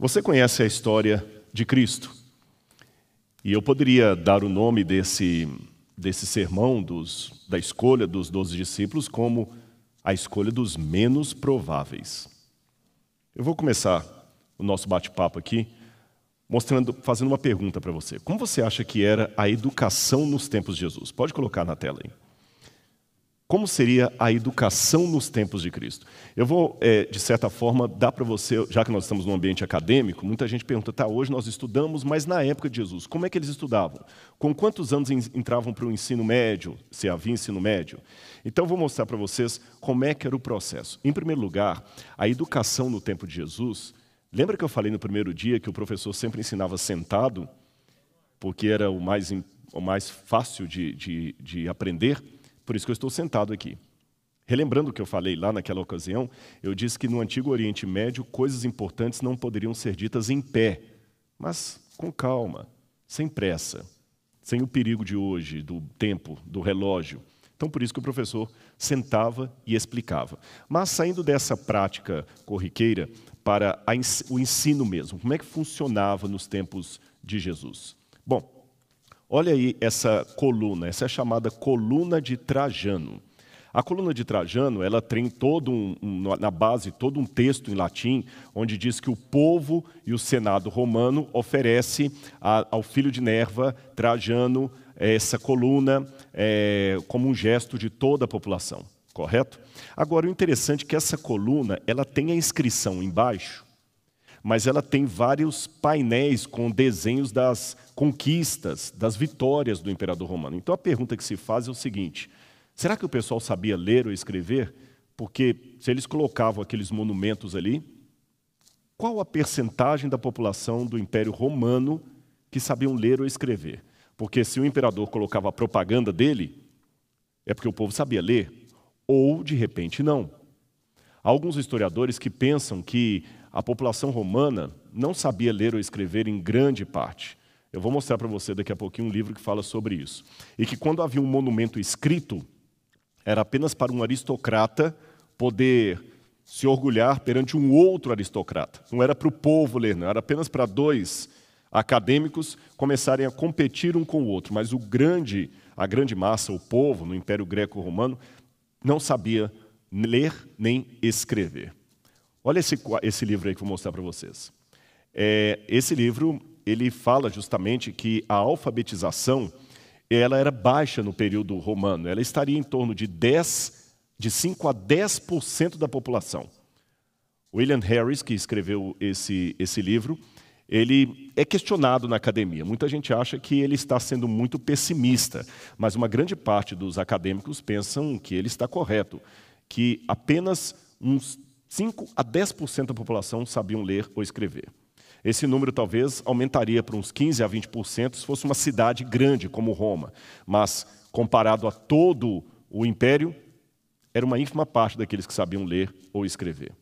Você conhece a história de Cristo? E eu poderia dar o nome desse, desse sermão dos, da escolha dos doze discípulos como a escolha dos menos prováveis. Eu vou começar o nosso bate-papo aqui mostrando, fazendo uma pergunta para você. Como você acha que era a educação nos tempos de Jesus? Pode colocar na tela aí. Como seria a educação nos tempos de Cristo? Eu vou, é, de certa forma, dar para você, já que nós estamos num ambiente acadêmico, muita gente pergunta, tá, hoje nós estudamos, mas na época de Jesus, como é que eles estudavam? Com quantos anos entravam para o ensino médio, se havia ensino médio? Então, vou mostrar para vocês como é que era o processo. Em primeiro lugar, a educação no tempo de Jesus, lembra que eu falei no primeiro dia que o professor sempre ensinava sentado, porque era o mais, o mais fácil de, de, de aprender? Por isso que eu estou sentado aqui. Relembrando o que eu falei lá naquela ocasião, eu disse que no antigo Oriente Médio coisas importantes não poderiam ser ditas em pé, mas com calma, sem pressa, sem o perigo de hoje, do tempo, do relógio. Então, por isso que o professor sentava e explicava. Mas saindo dessa prática corriqueira para o ensino mesmo, como é que funcionava nos tempos de Jesus? Bom, Olha aí essa coluna, essa é chamada coluna de Trajano. A coluna de Trajano, ela tem todo um, um, na base todo um texto em latim, onde diz que o povo e o senado romano oferece a, ao filho de Nerva, Trajano, essa coluna é, como um gesto de toda a população, correto? Agora, o interessante é que essa coluna, ela tem a inscrição embaixo, mas ela tem vários painéis com desenhos das conquistas, das vitórias do imperador romano. Então a pergunta que se faz é o seguinte: será que o pessoal sabia ler ou escrever? Porque se eles colocavam aqueles monumentos ali, qual a percentagem da população do Império Romano que sabiam ler ou escrever? Porque se o imperador colocava a propaganda dele, é porque o povo sabia ler, ou de repente não. Há alguns historiadores que pensam que a população romana não sabia ler ou escrever em grande parte. Eu vou mostrar para você daqui a pouquinho um livro que fala sobre isso. E que quando havia um monumento escrito, era apenas para um aristocrata poder se orgulhar perante um outro aristocrata. Não era para o povo ler, não, era apenas para dois acadêmicos começarem a competir um com o outro. Mas o grande, a grande massa, o povo no Império Greco-Romano, não sabia ler nem escrever. Olha esse, esse livro aí que eu vou mostrar para vocês. É, esse livro ele fala justamente que a alfabetização ela era baixa no período romano. Ela estaria em torno de 10, de 5 a 10% da população. William Harris, que escreveu esse, esse livro, ele é questionado na academia. Muita gente acha que ele está sendo muito pessimista, mas uma grande parte dos acadêmicos pensam que ele está correto, que apenas uns 5 a 10% da população sabiam ler ou escrever. Esse número talvez aumentaria para uns 15 a 20% se fosse uma cidade grande como Roma, mas comparado a todo o império, era uma ínfima parte daqueles que sabiam ler ou escrever.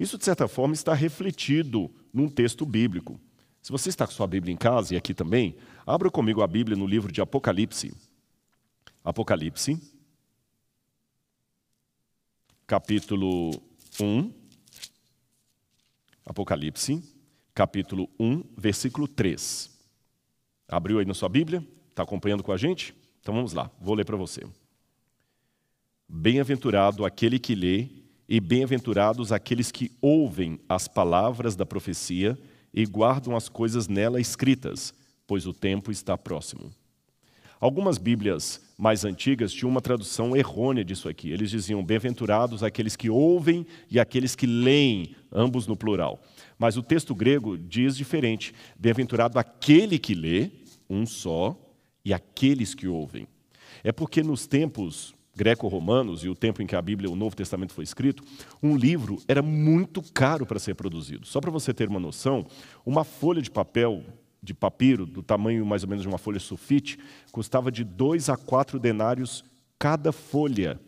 Isso, de certa forma, está refletido num texto bíblico. Se você está com sua Bíblia em casa e aqui também, abra comigo a Bíblia no livro de Apocalipse. Apocalipse, capítulo 1, Apocalipse, capítulo 1, versículo 3. Abriu aí na sua Bíblia? Está acompanhando com a gente? Então vamos lá, vou ler para você. Bem-aventurado aquele que lê, e bem-aventurados aqueles que ouvem as palavras da profecia e guardam as coisas nela escritas, pois o tempo está próximo. Algumas Bíblias mais antigas tinham uma tradução errônea disso aqui. Eles diziam: Bem-aventurados aqueles que ouvem e aqueles que leem, ambos no plural. Mas o texto grego diz diferente: Bem-aventurado aquele que lê, um só, e aqueles que ouvem. É porque nos tempos greco-romanos e o tempo em que a Bíblia, o Novo Testamento foi escrito, um livro era muito caro para ser produzido. Só para você ter uma noção, uma folha de papel de papiro, do tamanho mais ou menos de uma folha sulfite, custava de dois a quatro denários cada folha.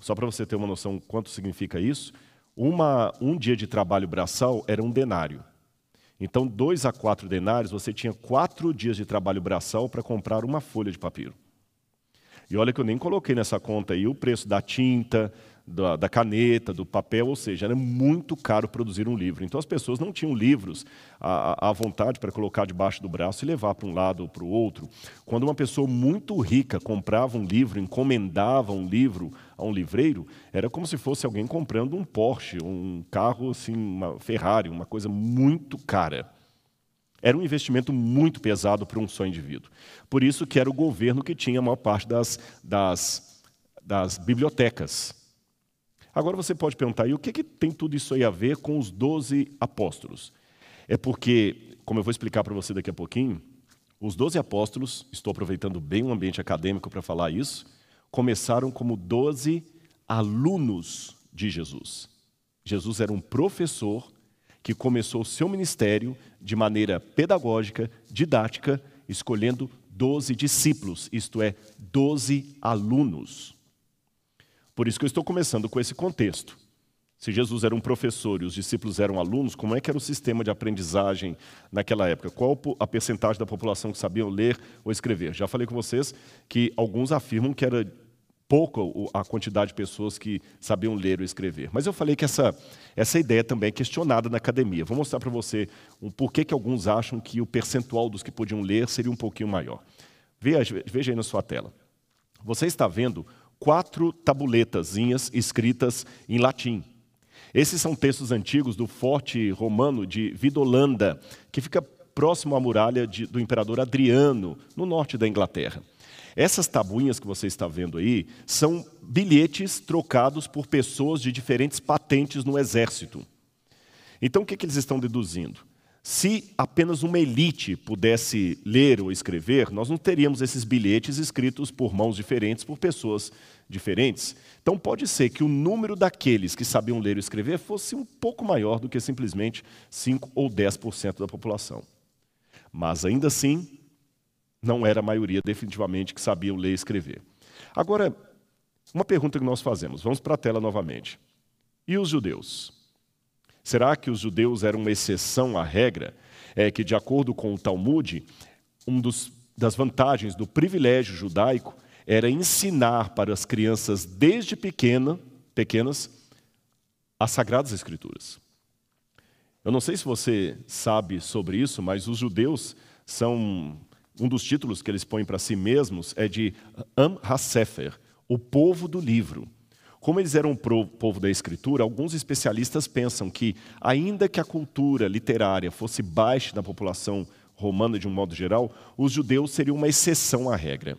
Só para você ter uma noção quanto significa isso, uma, um dia de trabalho braçal era um denário. Então, dois a quatro denários, você tinha quatro dias de trabalho braçal para comprar uma folha de papiro. E olha que eu nem coloquei nessa conta aí o preço da tinta, da, da, caneta, do papel, ou seja, era muito caro produzir um livro. Então as pessoas não tinham livros à, à vontade para colocar debaixo do braço e levar para um lado ou para o outro. Quando uma pessoa muito rica comprava um livro, encomendava um livro a um livreiro, era como se fosse alguém comprando um Porsche, um carro assim, uma Ferrari, uma coisa muito cara. Era um investimento muito pesado para um só indivíduo. Por isso que era o governo que tinha a maior parte das, das, das bibliotecas. Agora você pode perguntar, e o que, que tem tudo isso aí a ver com os doze apóstolos? É porque, como eu vou explicar para você daqui a pouquinho, os doze apóstolos, estou aproveitando bem o ambiente acadêmico para falar isso, começaram como doze alunos de Jesus. Jesus era um professor que começou o seu ministério de maneira pedagógica, didática, escolhendo doze discípulos, isto é, doze alunos. Por isso que eu estou começando com esse contexto. Se Jesus era um professor e os discípulos eram alunos, como é que era o sistema de aprendizagem naquela época? Qual a percentagem da população que sabiam ler ou escrever? Já falei com vocês que alguns afirmam que era pouco a quantidade de pessoas que sabiam ler ou escrever. Mas eu falei que essa, essa ideia também é questionada na academia. Vou mostrar para você um porquê que alguns acham que o percentual dos que podiam ler seria um pouquinho maior. Veja, veja aí na sua tela. Você está vendo quatro tabuletazinhas escritas em latim. Esses são textos antigos do forte romano de Vidolanda, que fica próximo à muralha de, do imperador Adriano, no norte da Inglaterra. Essas tabuinhas que você está vendo aí são bilhetes trocados por pessoas de diferentes patentes no exército. Então, o que, que eles estão deduzindo? Se apenas uma elite pudesse ler ou escrever, nós não teríamos esses bilhetes escritos por mãos diferentes, por pessoas diferentes. Então, pode ser que o número daqueles que sabiam ler e escrever fosse um pouco maior do que simplesmente 5 ou 10% da população. Mas, ainda assim, não era a maioria, definitivamente, que sabiam ler e escrever. Agora, uma pergunta que nós fazemos, vamos para a tela novamente. E os judeus? Será que os judeus eram uma exceção à regra? É que, de acordo com o Talmud, uma das vantagens do privilégio judaico era ensinar para as crianças desde pequena, pequenas as sagradas escrituras. Eu não sei se você sabe sobre isso, mas os judeus são um dos títulos que eles põem para si mesmos é de Am HaSefer, o povo do livro. Como eles eram o povo da escritura, alguns especialistas pensam que, ainda que a cultura literária fosse baixa na população romana de um modo geral, os judeus seriam uma exceção à regra.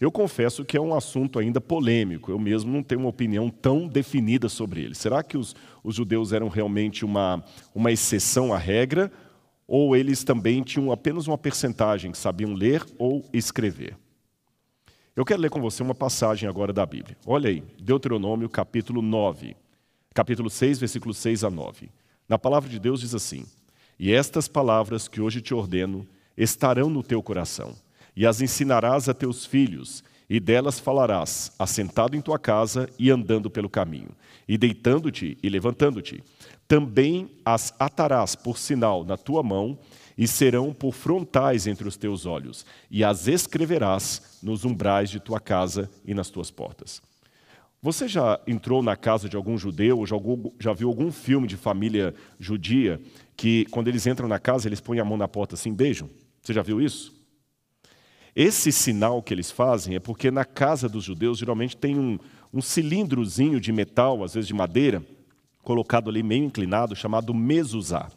Eu confesso que é um assunto ainda polêmico, eu mesmo não tenho uma opinião tão definida sobre ele. Será que os, os judeus eram realmente uma, uma exceção à regra, ou eles também tinham apenas uma percentagem que sabiam ler ou escrever? Eu quero ler com você uma passagem agora da Bíblia. Olha aí, Deuteronômio capítulo 9, capítulo 6, versículos 6 a 9. Na palavra de Deus diz assim: E estas palavras que hoje te ordeno estarão no teu coração, e as ensinarás a teus filhos, e delas falarás, assentado em tua casa e andando pelo caminho, e deitando-te e levantando-te. Também as atarás por sinal na tua mão, e serão por frontais entre os teus olhos, e as escreverás nos umbrais de tua casa e nas tuas portas. Você já entrou na casa de algum judeu, ou já, viu algum filme de família judia, que quando eles entram na casa, eles põem a mão na porta assim, beijam? Você já viu isso? Esse sinal que eles fazem é porque na casa dos judeus geralmente tem um, um cilindrozinho de metal, às vezes de madeira, colocado ali meio inclinado, chamado mezuzá.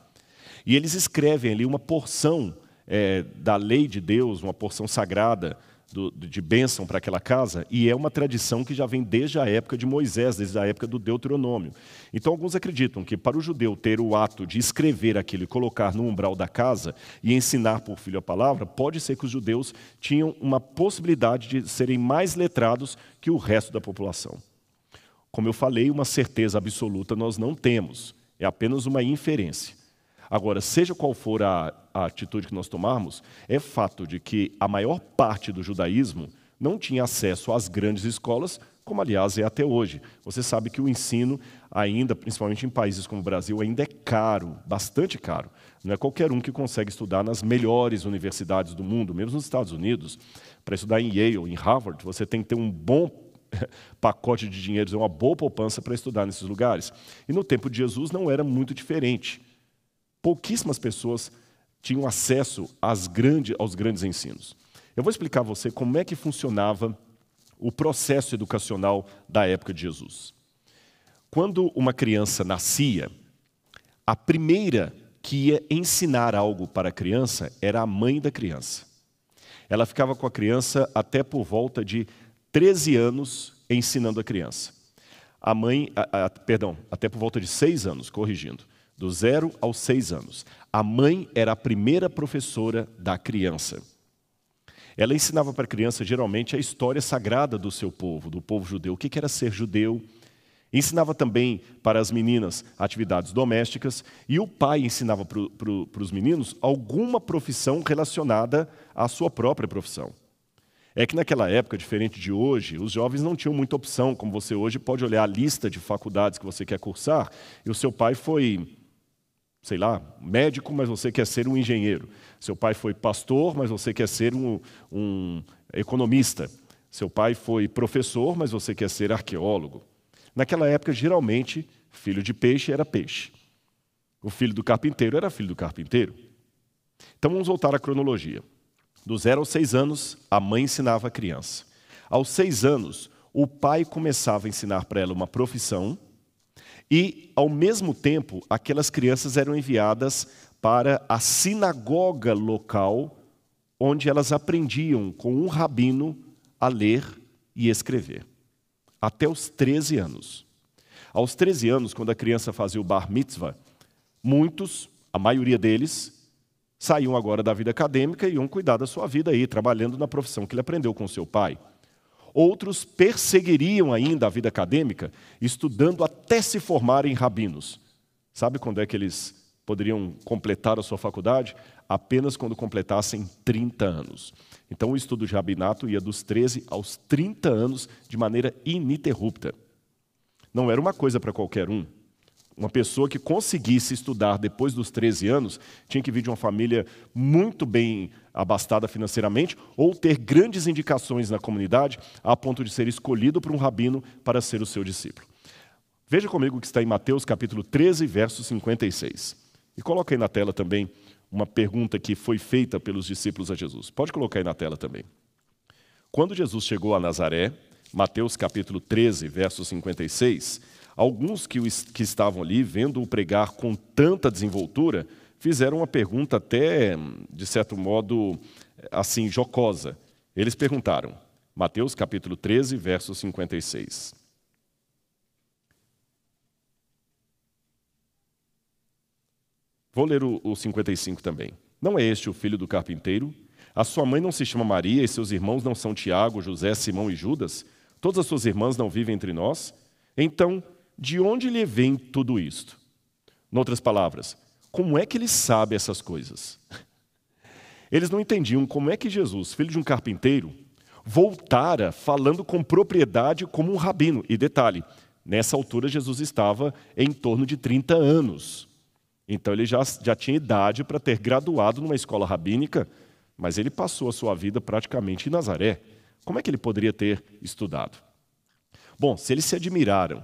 E eles escrevem ali uma porção é, da lei de Deus, uma porção sagrada do, de bênção para aquela casa, e é uma tradição que já vem desde a época de Moisés, desde a época do Deuteronômio. Então, alguns acreditam que para o judeu ter o ato de escrever aquilo e colocar no umbral da casa e ensinar por filho a palavra, pode ser que os judeus tinham uma possibilidade de serem mais letrados que o resto da população. Como eu falei, uma certeza absoluta nós não temos, é apenas uma inferência. Agora, seja qual for a, a atitude que nós tomarmos, é fato de que a maior parte do judaísmo não tinha acesso às grandes escolas, como aliás é até hoje. Você sabe que o ensino ainda, principalmente em países como o Brasil, ainda é caro, bastante caro. Não é qualquer um que consegue estudar nas melhores universidades do mundo, mesmo nos Estados Unidos. Para estudar em Yale, em Harvard, você tem que ter um bom pacote de dinheiros, é uma boa poupança para estudar nesses lugares. E no tempo de Jesus não era muito diferente. Pouquíssimas pessoas tinham acesso grande, aos grandes ensinos. Eu vou explicar a você como é que funcionava o processo educacional da época de Jesus. Quando uma criança nascia, a primeira que ia ensinar algo para a criança era a mãe da criança. Ela ficava com a criança até por volta de 13 anos ensinando a criança. A mãe, a, a, perdão, até por volta de 6 anos, corrigindo, do zero aos 6 anos. A mãe era a primeira professora da criança. Ela ensinava para a criança, geralmente, a história sagrada do seu povo, do povo judeu, o que era ser judeu, Ensinava também para as meninas atividades domésticas e o pai ensinava para os meninos alguma profissão relacionada à sua própria profissão. É que naquela época, diferente de hoje, os jovens não tinham muita opção, como você hoje pode olhar a lista de faculdades que você quer cursar e o seu pai foi, sei lá, médico, mas você quer ser um engenheiro. Seu pai foi pastor, mas você quer ser um, um economista. Seu pai foi professor, mas você quer ser arqueólogo. Naquela época, geralmente, filho de peixe era peixe. O filho do carpinteiro era filho do carpinteiro. Então vamos voltar à cronologia. Do zero aos seis anos, a mãe ensinava a criança. Aos seis anos, o pai começava a ensinar para ela uma profissão e, ao mesmo tempo, aquelas crianças eram enviadas para a sinagoga local, onde elas aprendiam com um rabino a ler e escrever até os 13 anos. Aos 13 anos, quando a criança fazia o bar mitzvah, muitos, a maioria deles, saíam agora da vida acadêmica e iam cuidar da sua vida aí, trabalhando na profissão que ele aprendeu com seu pai. Outros perseguiriam ainda a vida acadêmica, estudando até se formarem rabinos. Sabe quando é que eles poderiam completar a sua faculdade? Apenas quando completassem 30 anos. Então, o estudo de rabinato ia dos 13 aos 30 anos de maneira ininterrupta. Não era uma coisa para qualquer um. Uma pessoa que conseguisse estudar depois dos 13 anos tinha que vir de uma família muito bem abastada financeiramente ou ter grandes indicações na comunidade a ponto de ser escolhido por um rabino para ser o seu discípulo. Veja comigo o que está em Mateus capítulo 13, verso 56. E coloca aí na tela também uma pergunta que foi feita pelos discípulos a Jesus. Pode colocar aí na tela também. Quando Jesus chegou a Nazaré, Mateus capítulo 13, verso 56, alguns que, que estavam ali, vendo-o pregar com tanta desenvoltura, fizeram uma pergunta até, de certo modo, assim, jocosa. Eles perguntaram, Mateus capítulo 13, verso 56. Vou ler o, o 55 também. Não é este o filho do carpinteiro? A sua mãe não se chama Maria e seus irmãos não são Tiago, José, Simão e Judas? Todas as suas irmãs não vivem entre nós? Então, de onde lhe vem tudo isto? Noutras palavras, como é que ele sabe essas coisas? Eles não entendiam como é que Jesus, filho de um carpinteiro, voltara falando com propriedade como um rabino. E detalhe, nessa altura Jesus estava em torno de 30 anos. Então ele já, já tinha idade para ter graduado numa escola rabínica, mas ele passou a sua vida praticamente em Nazaré. Como é que ele poderia ter estudado? Bom, se eles se admiraram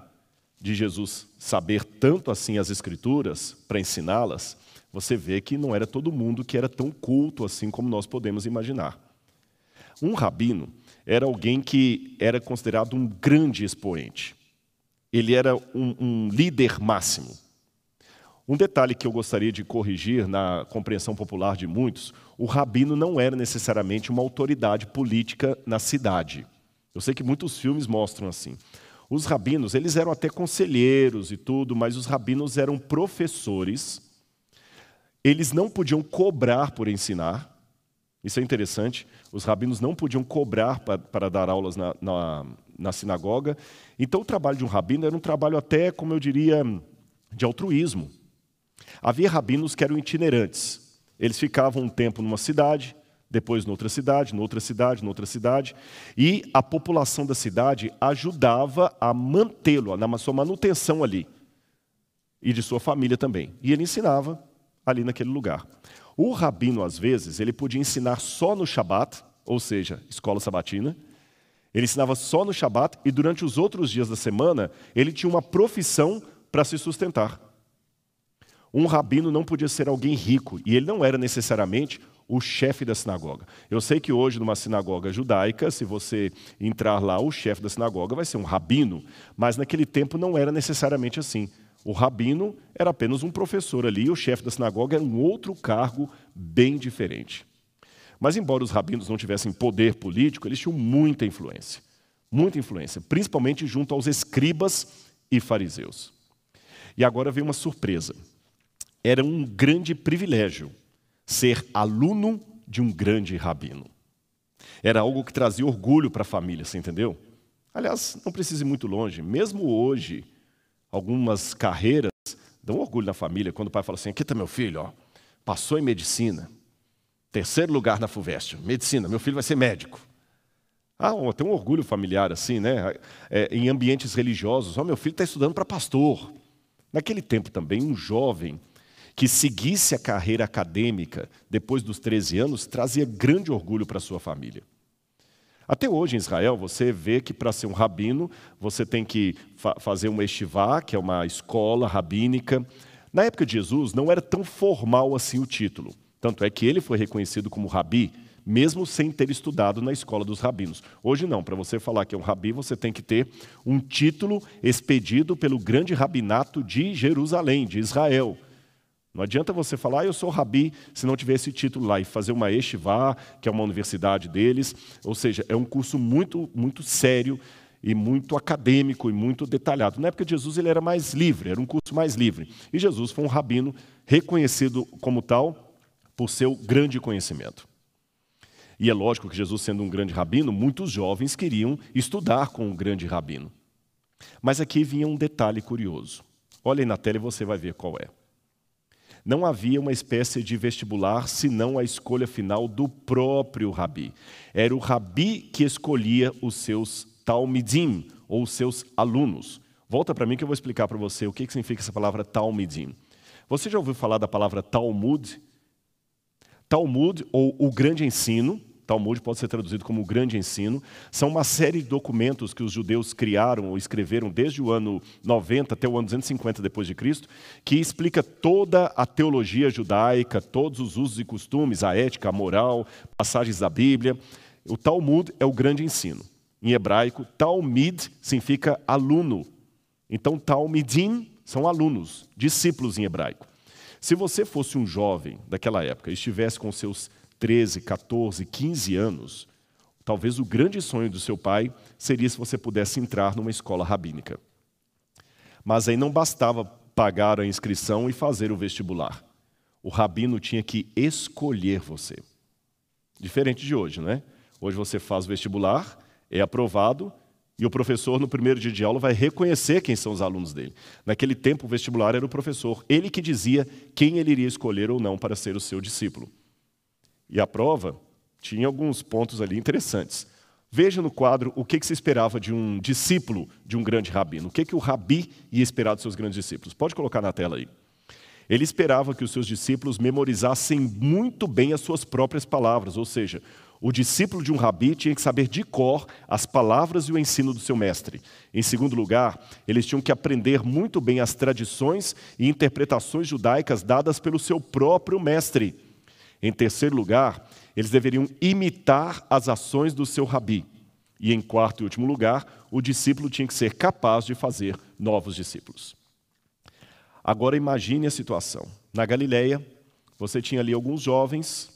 de Jesus saber tanto assim as Escrituras para ensiná-las, você vê que não era todo mundo que era tão culto assim como nós podemos imaginar. Um rabino era alguém que era considerado um grande expoente. Ele era um, um líder máximo. Um detalhe que eu gostaria de corrigir na compreensão popular de muitos: o rabino não era necessariamente uma autoridade política na cidade. Eu sei que muitos filmes mostram assim. Os rabinos, eles eram até conselheiros e tudo, mas os rabinos eram professores. Eles não podiam cobrar por ensinar. Isso é interessante. Os rabinos não podiam cobrar para, dar aulas na, na, na sinagoga. Então, o trabalho de um rabino era um trabalho até, como eu diria, de altruísmo. Havia rabinos que eram itinerantes. Eles ficavam um tempo numa cidade, depois noutra cidade, noutra cidade, noutra cidade, e a população da cidade ajudava a mantê-lo, na sua manutenção ali, e de sua família também. E ele ensinava ali naquele lugar. O rabino, às vezes, ele podia ensinar só no Shabat, ou seja, escola sabatina, Ele ensinava só no Shabat e durante os outros dias da semana ele tinha uma profissão para se sustentar. Um rabino não podia ser alguém rico e ele não era necessariamente o chefe da sinagoga. Eu sei que hoje, numa sinagoga judaica, se você entrar lá, o chefe da sinagoga vai ser um rabino, mas naquele tempo não era necessariamente assim. O rabino era apenas um professor ali, e o chefe da sinagoga era um outro cargo bem diferente. Mas, embora os rabinos não tivessem poder político, eles tinham muita influência. Muita influência, principalmente junto aos escribas e fariseus. E agora vem uma surpresa. Era um grande privilégio ser aluno de um grande rabino. Era algo que trazia orgulho para a família, você entendeu? Aliás, não precisa ir muito longe. Mesmo hoje, algumas carreiras dão orgulho na família quando o pai fala assim: aqui está meu filho, ó, passou em medicina, terceiro lugar na FUVEST, medicina, meu filho vai ser médico. Ah, tem um orgulho familiar assim, né? É, em ambientes religiosos, ó, meu filho está estudando para pastor. Naquele tempo também, um jovem que seguisse a carreira acadêmica depois dos 13 anos trazia grande orgulho para sua família. Até hoje em Israel, você vê que para ser um rabino, você tem que fa fazer uma estivá, que é uma escola rabínica. Na época de Jesus, não era tão formal assim o título. Tanto é que ele foi reconhecido como rabi, mesmo sem ter estudado na escola dos rabinos. Hoje não, para você falar que é um rabi, você tem que ter um título expedido pelo grande rabinato de Jerusalém, de Israel. Não adianta você falar, ah, eu sou rabi, se não tiver esse título lá, e fazer uma Estivá, que é uma universidade deles. Ou seja, é um curso muito, muito sério e muito acadêmico e muito detalhado. Na época de Jesus ele era mais livre, era um curso mais livre. E Jesus foi um rabino reconhecido como tal por seu grande conhecimento. E é lógico que Jesus, sendo um grande rabino, muitos jovens queriam estudar com um grande rabino. Mas aqui vinha um detalhe curioso. Olhem na tela e você vai ver qual é não havia uma espécie de vestibular, senão a escolha final do próprio rabi. Era o rabi que escolhia os seus talmidim, ou os seus alunos. Volta para mim que eu vou explicar para você o que significa essa palavra talmidim. Você já ouviu falar da palavra Talmud? Talmud, ou o grande ensino, Talmud pode ser traduzido como o grande ensino, são uma série de documentos que os judeus criaram ou escreveram desde o ano 90 até o ano 250 depois de Cristo, que explica toda a teologia judaica, todos os usos e costumes, a ética, a moral, passagens da Bíblia. O Talmud é o grande ensino. Em hebraico, Talmid significa aluno. Então, Talmidim são alunos, discípulos em hebraico. Se você fosse um jovem daquela época e estivesse com seus 13, 14, 15 anos, talvez o grande sonho do seu pai seria se você pudesse entrar numa escola rabínica. Mas aí não bastava pagar a inscrição e fazer o vestibular. O rabino tinha que escolher você. Diferente de hoje, não é? Hoje você faz o vestibular, é aprovado e o professor, no primeiro dia de aula, vai reconhecer quem são os alunos dele. Naquele tempo, o vestibular era o professor, ele que dizia quem ele iria escolher ou não para ser o seu discípulo. E a prova tinha alguns pontos ali interessantes. Veja no quadro o que, se esperava de um discípulo de um grande rabino. O que, que o rabi ia esperar dos seus grandes discípulos? Pode colocar na tela aí. Ele esperava que os seus discípulos memorizassem muito bem as suas próprias palavras, ou seja, o discípulo de um rabi tinha que saber de cor as palavras e o ensino do seu mestre. Em segundo lugar, eles tinham que aprender muito bem as tradições e interpretações judaicas dadas pelo seu próprio mestre. Em terceiro lugar, eles deveriam imitar as ações do seu rabi. E em quarto e último lugar, o discípulo tinha que ser capaz de fazer novos discípulos. Agora imagine a situação. Na Galileia, você tinha ali alguns jovens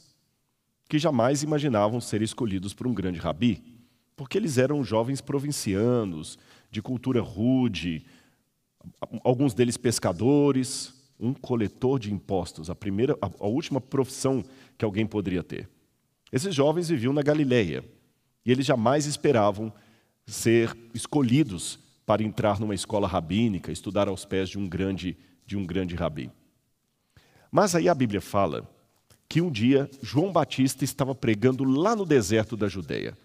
que jamais imaginavam ser escolhidos por um grande rabi, porque eles eram jovens provincianos, de cultura rude, alguns deles pescadores, um coletor de impostos, a primeira, a, a última profissão que alguém poderia ter. Esses jovens viviam na Galileia e eles jamais esperavam ser escolhidos para entrar numa escola rabínica, estudar aos pés de um grande de um grande rabi. Mas aí a Bíblia fala que um dia João Batista estava pregando lá no deserto da Judéia.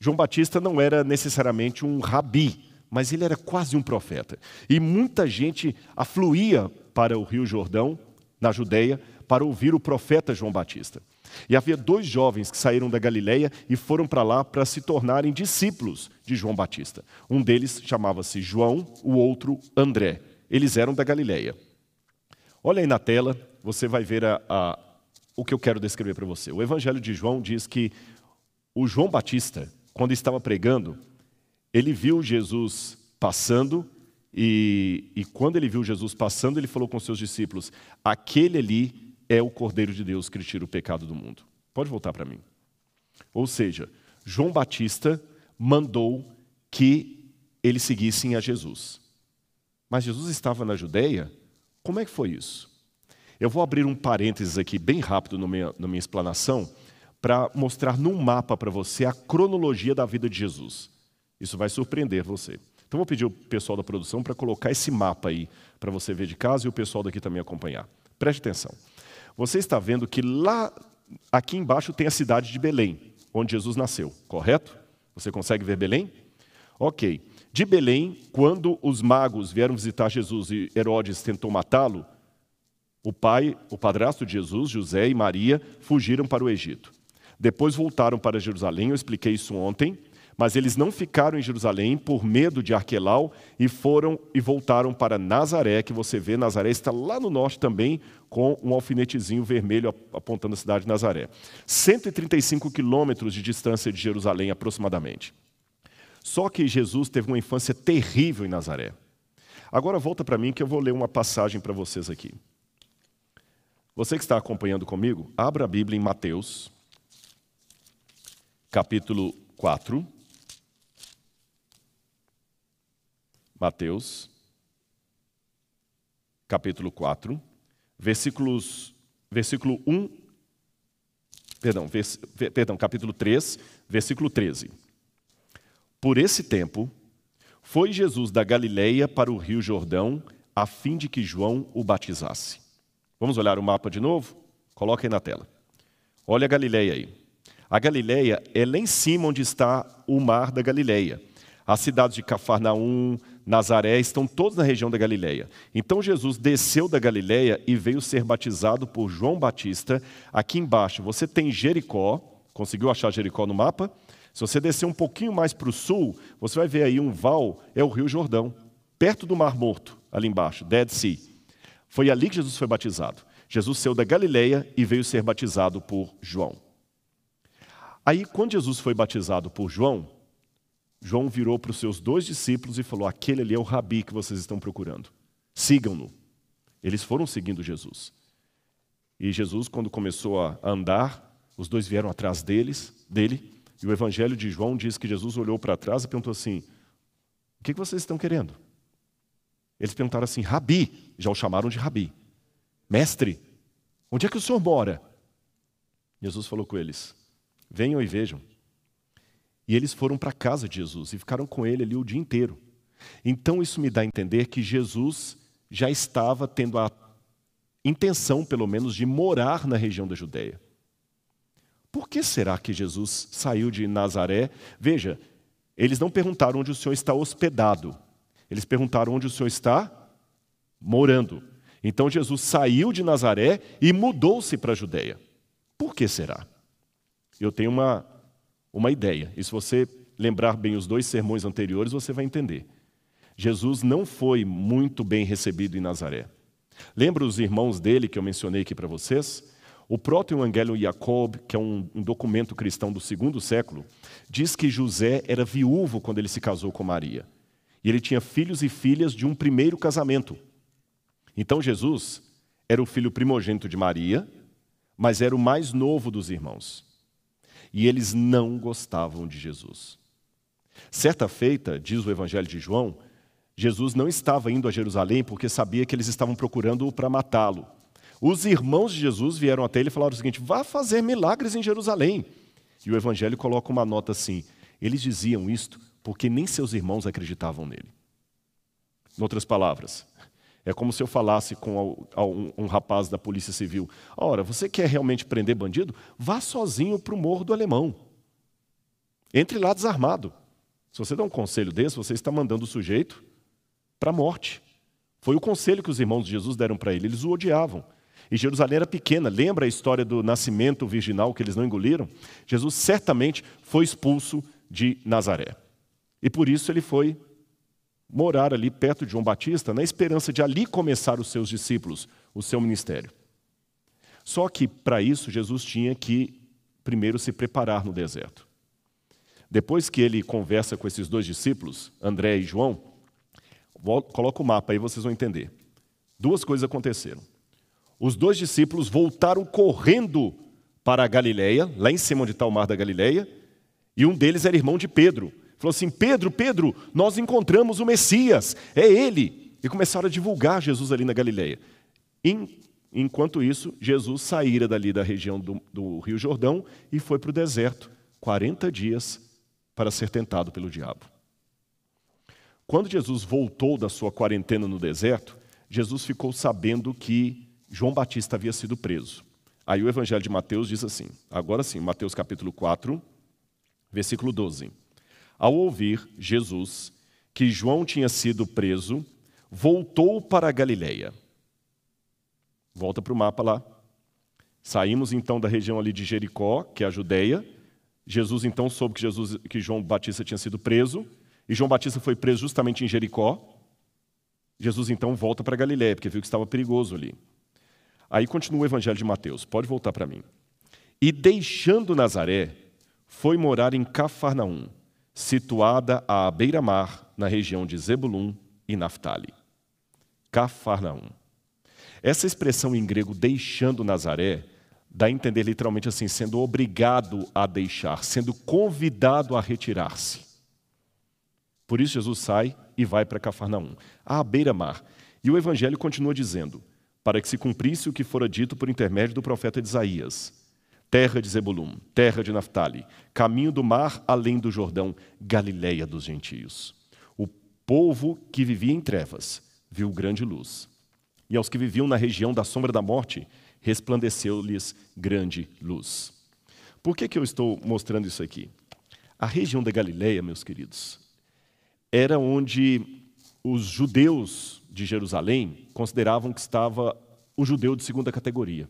João Batista não era necessariamente um rabi, mas ele era quase um profeta. E muita gente afluía para o Rio Jordão, na Judéia, para ouvir o profeta João Batista. E havia dois jovens que saíram da Galileia e foram para lá para se tornarem discípulos de João Batista. Um deles chamava-se João, o outro André. Eles eram da Galileia. Olha aí na tela, você vai ver a, a, o que eu quero descrever para você. O Evangelho de João diz que o João Batista, quando estava pregando, ele viu Jesus passando e, e quando ele viu Jesus passando, ele falou com seus discípulos: aquele ali é o Cordeiro de Deus que tira o pecado do mundo. Pode voltar para mim. Ou seja, João Batista mandou que eles seguissem a Jesus. Mas Jesus estava na Judéia? Como é que foi isso? Eu vou abrir um parênteses aqui bem rápido na minha, na minha explanação para mostrar num mapa para você a cronologia da vida de Jesus. Isso vai surpreender você. Então vou pedir o pessoal da produção para colocar esse mapa aí para você ver de casa e o pessoal daqui também acompanhar. Preste atenção. Você está vendo que lá, aqui embaixo tem a cidade de Belém, onde Jesus nasceu, correto? Você consegue ver Belém? Ok. De Belém, quando os magos vieram visitar Jesus e Herodes tentou matá-lo, o pai, o padrasto de Jesus, José e Maria, fugiram para o Egito. Depois voltaram para Jerusalém, eu expliquei isso ontem, mas eles não ficaram em Jerusalém por medo de Arquelau e foram e voltaram para Nazaré, que você vê, Nazaré está lá no norte também, com um alfinetezinho vermelho apontando a cidade de Nazaré. 135 quilômetros de distância de Jerusalém, aproximadamente. Só que Jesus teve uma infância terrível em Nazaré. Agora volta para mim que eu vou ler uma passagem para vocês aqui. Você que está acompanhando comigo, abra a Bíblia em Mateus, capítulo 4. Mateus, capítulo 4, versículos, versículo 1, perdão, vers, perdão, capítulo 3, versículo 13. Por esse tempo, foi Jesus da Galileia para o rio Jordão, a fim de que João o batizasse. Vamos olhar o mapa de novo? Coloca aí na tela. Olha a Galileia aí. A Galileia é lá em cima onde está o mar da Galileia. As cidades de Cafarnaum, Nazaré estão todos na região da Galileia. Então Jesus desceu da Galileia e veio ser batizado por João Batista. Aqui embaixo você tem Jericó. Conseguiu achar Jericó no mapa? Se você descer um pouquinho mais para o sul, você vai ver aí um val, é o Rio Jordão, perto do Mar Morto, ali embaixo, Dead Sea. Foi ali que Jesus foi batizado. Jesus saiu da Galileia e veio ser batizado por João. Aí, quando Jesus foi batizado por João, João virou para os seus dois discípulos e falou: Aquele ali é o rabi que vocês estão procurando. Sigam-no. Eles foram seguindo Jesus. E Jesus, quando começou a andar, os dois vieram atrás deles, dele, e o Evangelho de João diz que Jesus olhou para trás e perguntou assim: O que vocês estão querendo? Eles perguntaram assim: Rabi, já o chamaram de Rabi. Mestre, onde é que o senhor mora? Jesus falou com eles: Venham e vejam. E eles foram para a casa de Jesus e ficaram com ele ali o dia inteiro. Então isso me dá a entender que Jesus já estava tendo a intenção, pelo menos, de morar na região da Judéia. Por que será que Jesus saiu de Nazaré? Veja, eles não perguntaram onde o Senhor está hospedado. Eles perguntaram onde o Senhor está morando. Então Jesus saiu de Nazaré e mudou-se para a Judéia. Por que será? Eu tenho uma uma ideia. E se você lembrar bem os dois sermões anteriores, você vai entender. Jesus não foi muito bem recebido em Nazaré. Lembra os irmãos dele que eu mencionei aqui para vocês? O Proto-Evangelho Jacob, que é um, um, documento cristão do segundo século, diz que José era viúvo quando ele se casou com Maria. E ele tinha filhos e filhas de um primeiro casamento. Então Jesus era o filho primogênito de Maria, mas era o mais novo dos irmãos e eles não gostavam de Jesus. Certa feita, diz o Evangelho de João, Jesus não estava indo a Jerusalém porque sabia que eles estavam procurando-o para matá-lo. Os irmãos de Jesus vieram até ele e falaram o seguinte: vá fazer milagres em Jerusalém. E o Evangelho coloca uma nota assim: eles diziam isto porque nem seus irmãos acreditavam nele. Em outras palavras, é como se eu falasse com um, rapaz da Polícia Civil: Ora, você quer realmente prender bandido? Vá sozinho para o Morro do Alemão. Entre lá desarmado. Se você dá um conselho desse, você está mandando o sujeito para a morte. Foi o conselho que os irmãos de Jesus deram para ele. Eles o odiavam. E Jerusalém era pequena, lembra a história do nascimento virginal que eles não engoliram? Jesus certamente foi expulso de Nazaré. E por isso ele foi morar ali perto de João Batista, na esperança de ali começar os seus discípulos, o seu ministério. Só que para isso Jesus tinha que primeiro se preparar no deserto. Depois que ele conversa com esses dois discípulos, André e João, coloca o mapa aí vocês vão entender. Duas coisas aconteceram. Os dois discípulos voltaram correndo para a Galileia, lá em cima onde está o mar da Galileia, e um deles era irmão de Pedro. Falou assim: Pedro, Pedro, nós encontramos o Messias, é ele. E começaram a divulgar Jesus ali na Galileia. Enquanto isso, Jesus saíra dali da região do, do Rio Jordão e foi para o deserto, 40 dias, para ser tentado pelo diabo. Quando Jesus voltou da sua quarentena no deserto, Jesus ficou sabendo que João Batista havia sido preso. Aí o Evangelho de Mateus diz assim, agora sim, Mateus capítulo 4, versículo 12. Ao ouvir Jesus que João tinha sido preso, voltou para a Galileia. Volta para o mapa lá. Saímos então da região ali de Jericó, que é a Judéia. Jesus então soube que, Jesus, que João Batista tinha sido preso, e João Batista foi preso justamente em Jericó. Jesus então volta para Galiléia, porque viu que estava perigoso ali. Aí continua o evangelho de Mateus, pode voltar para mim. E deixando Nazaré, foi morar em Cafarnaum, situada à beira-mar, na região de Zebulun e Naphtali. Cafarnaum. Essa expressão em grego, deixando Nazaré, dá a entender literalmente assim, sendo obrigado a deixar, sendo convidado a retirar-se. Por isso Jesus sai e vai para Cafarnaum, à beira-mar. E o evangelho continua dizendo: para que se cumprisse o que fora dito por intermédio do profeta Isaías terra de Zebulum, terra de Naphtali, caminho do mar além do Jordão, Galiléia dos gentios. O povo que vivia em trevas viu grande luz. E aos que viviam na região da sombra da morte, resplandeceu-lhes grande luz. Por que, que eu estou mostrando isso aqui? A região da Galiléia, meus queridos, era onde os judeus de Jerusalém consideravam que estava o judeu de segunda categoria.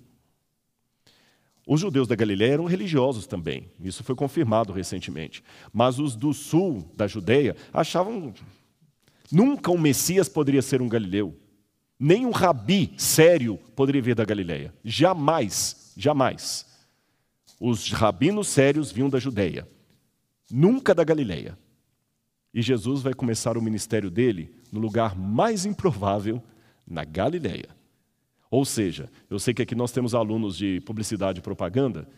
Os judeus da Galiléia eram religiosos também, isso foi confirmado recentemente. Mas os do sul da Judéia achavam nunca um Messias poderia ser um galileu, nem um rabi sério poderia vir da Galiléia. Jamais, jamais. Os rabinos sérios vinham da Judéia, nunca da Galiléia. E Jesus vai começar o ministério dele no lugar mais improvável, na Galiléia. Ou seja, eu sei que aqui nós temos alunos de publicidade e propaganda.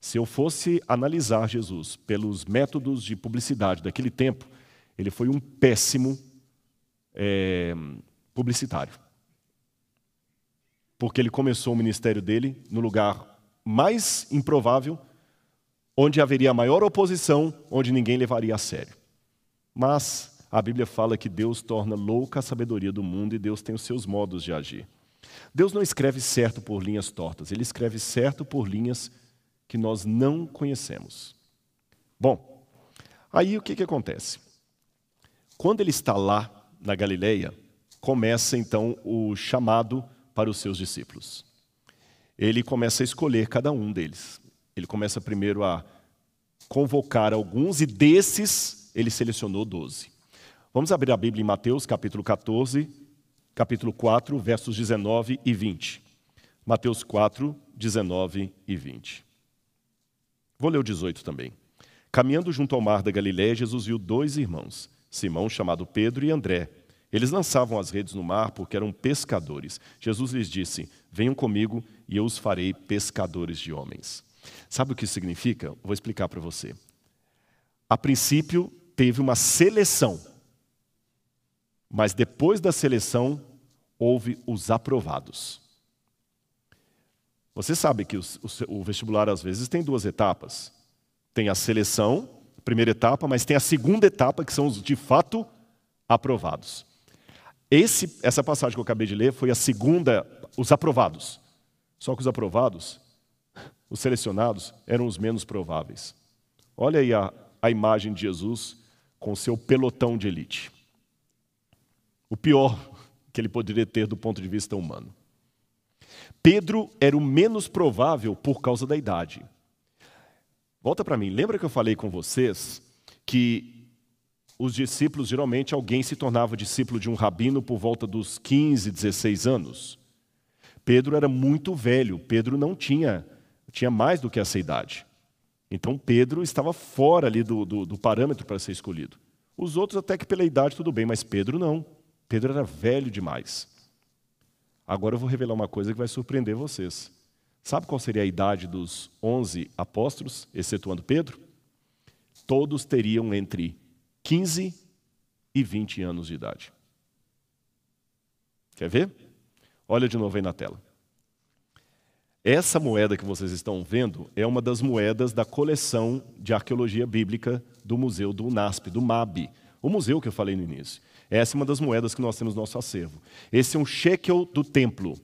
Se eu fosse analisar Jesus pelos métodos de publicidade daquele tempo, ele foi um péssimo é, publicitário. Porque ele começou o ministério dele no lugar mais improvável, onde haveria maior oposição, onde ninguém levaria a sério. Mas a Bíblia fala que Deus torna louca a sabedoria do mundo e Deus tem os seus modos de agir. Deus não escreve certo por linhas tortas, ele escreve certo por linhas que nós não conhecemos. Bom, aí o que, que acontece? Quando ele está lá na Galileia, começa então o chamado para os seus discípulos. Ele começa a escolher cada um deles. Ele começa primeiro a convocar alguns e desses ele selecionou doze. Vamos abrir a Bíblia em Mateus capítulo 14, capítulo 4, versos 19 e 20. Mateus 4, 19 e 20. Vou ler o 18 também. Caminhando junto ao mar da Galiléia, Jesus viu dois irmãos, Simão, chamado Pedro, e André. Eles lançavam as redes no mar porque eram pescadores. Jesus lhes disse: Venham comigo e eu os farei pescadores de homens. Sabe o que isso significa? Vou explicar para você. A princípio, teve uma seleção mas depois da seleção, houve os aprovados. Você sabe que o vestibular, às vezes, tem duas etapas. Tem a seleção, primeira etapa, mas tem a segunda etapa, que são os de fato aprovados. Esse, essa passagem que eu acabei de ler foi a segunda, os aprovados. Só que os aprovados, os selecionados, eram os menos prováveis. Olha aí a, a imagem de Jesus com seu pelotão de elite o pior que ele poderia ter do ponto de vista humano. Pedro era o menos provável por causa da idade. Volta para mim, lembra que eu falei com vocês que os discípulos, geralmente alguém se tornava discípulo de um rabino por volta dos 15, 16 anos? Pedro era muito velho, Pedro não tinha, tinha mais do que essa idade. Então Pedro estava fora ali do, do, do parâmetro para ser escolhido. Os outros, até que pela idade, tudo bem, mas Pedro não. Pedro era velho demais. Agora eu vou revelar uma coisa que vai surpreender vocês. Sabe qual seria a idade dos onze apóstolos, excetuando Pedro? Todos teriam entre 15 e 20 anos de idade. Quer ver? Olha de novo aí na tela. Essa moeda que vocês estão vendo é uma das moedas da coleção de arqueologia bíblica do Museu do UNASP, do MAB, o museu que eu falei no início. Essa é uma das moedas que nós temos no nosso acervo. Esse é um shekel do templo.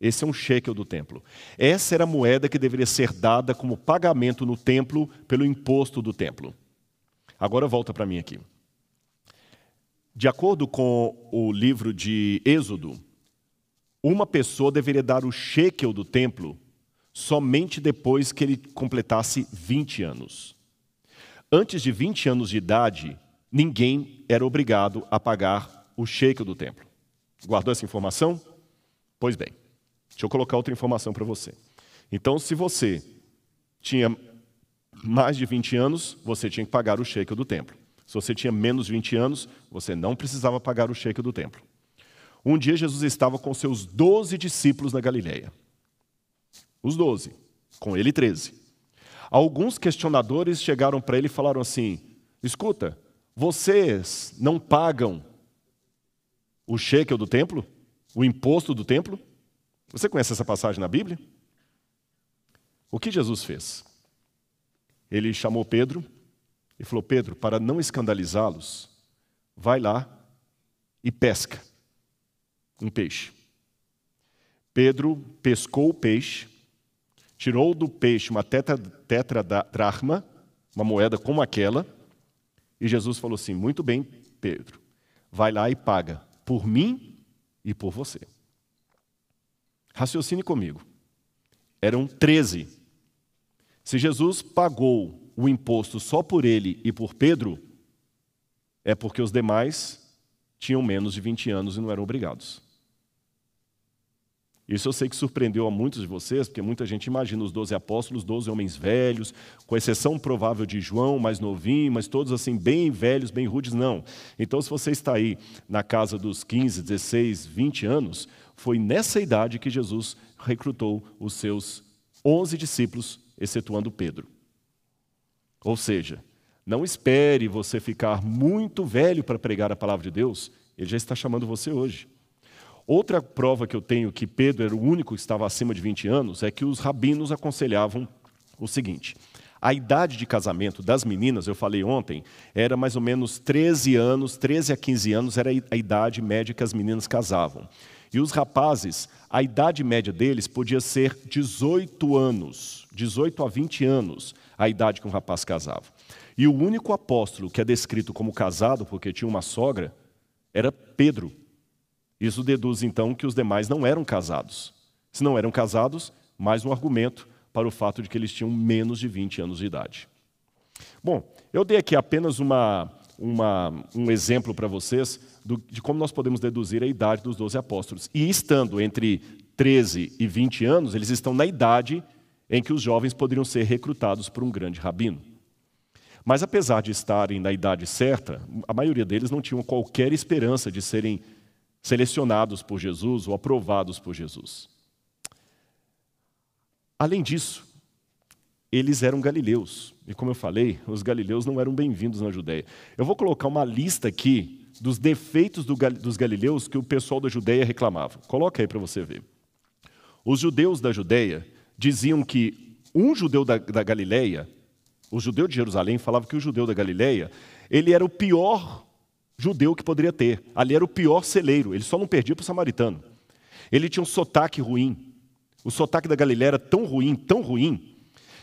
Esse é um shekel do templo. Essa era a moeda que deveria ser dada como pagamento no templo pelo imposto do templo. Agora volta para mim aqui. De acordo com o livro de Êxodo, uma pessoa deveria dar o shekel do templo somente depois que ele completasse 20 anos. Antes de 20 anos de idade, ninguém era obrigado a pagar o shekel do templo. Guardou essa informação? Pois bem, deixa eu colocar outra informação para você. Então, se você tinha mais de 20 anos, você tinha que pagar o shekel do templo. Se você tinha menos de 20 anos, você não precisava pagar o shekel do templo. Um dia Jesus estava com seus doze discípulos na Galileia. Os doze, com ele treze. Alguns questionadores chegaram para ele e falaram assim: escuta, vocês não pagam o shekel do templo? O imposto do templo? Você conhece essa passagem na Bíblia? O que Jesus fez? Ele chamou Pedro e falou: Pedro, para não escandalizá-los, vai lá e pesca um peixe. Pedro pescou o peixe tirou do peixe uma tetradracma, uma moeda como aquela, e Jesus falou assim: Muito bem, Pedro, vai lá e paga por mim e por você. Raciocine comigo. Eram 13. Se Jesus pagou o imposto só por ele e por Pedro, é porque os demais tinham menos de 20 anos e não eram obrigados. Isso eu sei que surpreendeu a muitos de vocês, porque muita gente imagina os doze apóstolos, doze homens velhos, com exceção provável de João, mais novinho, mas todos assim, bem velhos, bem rudes, não. Então, se você está aí na casa dos 15, 16, 20 anos, foi nessa idade que Jesus recrutou os seus onze discípulos, excetuando Pedro. Ou seja, não espere você ficar muito velho para pregar a palavra de Deus, ele já está chamando você hoje. Outra prova que eu tenho que Pedro era o único que estava acima de 20 anos é que os rabinos aconselhavam o seguinte: a idade de casamento das meninas, eu falei ontem, era mais ou menos 13 anos, 13 a 15 anos era a idade média que as meninas casavam. E os rapazes, a idade média deles podia ser 18 anos, 18 a 20 anos, a idade que um rapaz casava. E o único apóstolo que é descrito como casado, porque tinha uma sogra, era Pedro. Isso deduz então que os demais não eram casados. Se não eram casados, mais um argumento para o fato de que eles tinham menos de 20 anos de idade. Bom, eu dei aqui apenas uma, uma, um exemplo para vocês do, de como nós podemos deduzir a idade dos 12 apóstolos. E estando entre 13 e 20 anos, eles estão na idade em que os jovens poderiam ser recrutados por um grande rabino. Mas apesar de estarem na idade certa, a maioria deles não tinham qualquer esperança de serem selecionados por Jesus ou aprovados por Jesus. Além disso, eles eram galileus. E como eu falei, os galileus não eram bem-vindos na Judéia. Eu vou colocar uma lista aqui dos defeitos do, dos galileus que o pessoal da Judéia reclamava. Coloca aí para você ver. Os judeus da Judéia diziam que um judeu da, da Galileia, o judeu de Jerusalém falava que o judeu da Galileia, ele era o pior judeu que poderia ter. Ali era o pior celeiro, ele só não perdia para o samaritano. Ele tinha um sotaque ruim. O sotaque da Galiléia era tão ruim, tão ruim,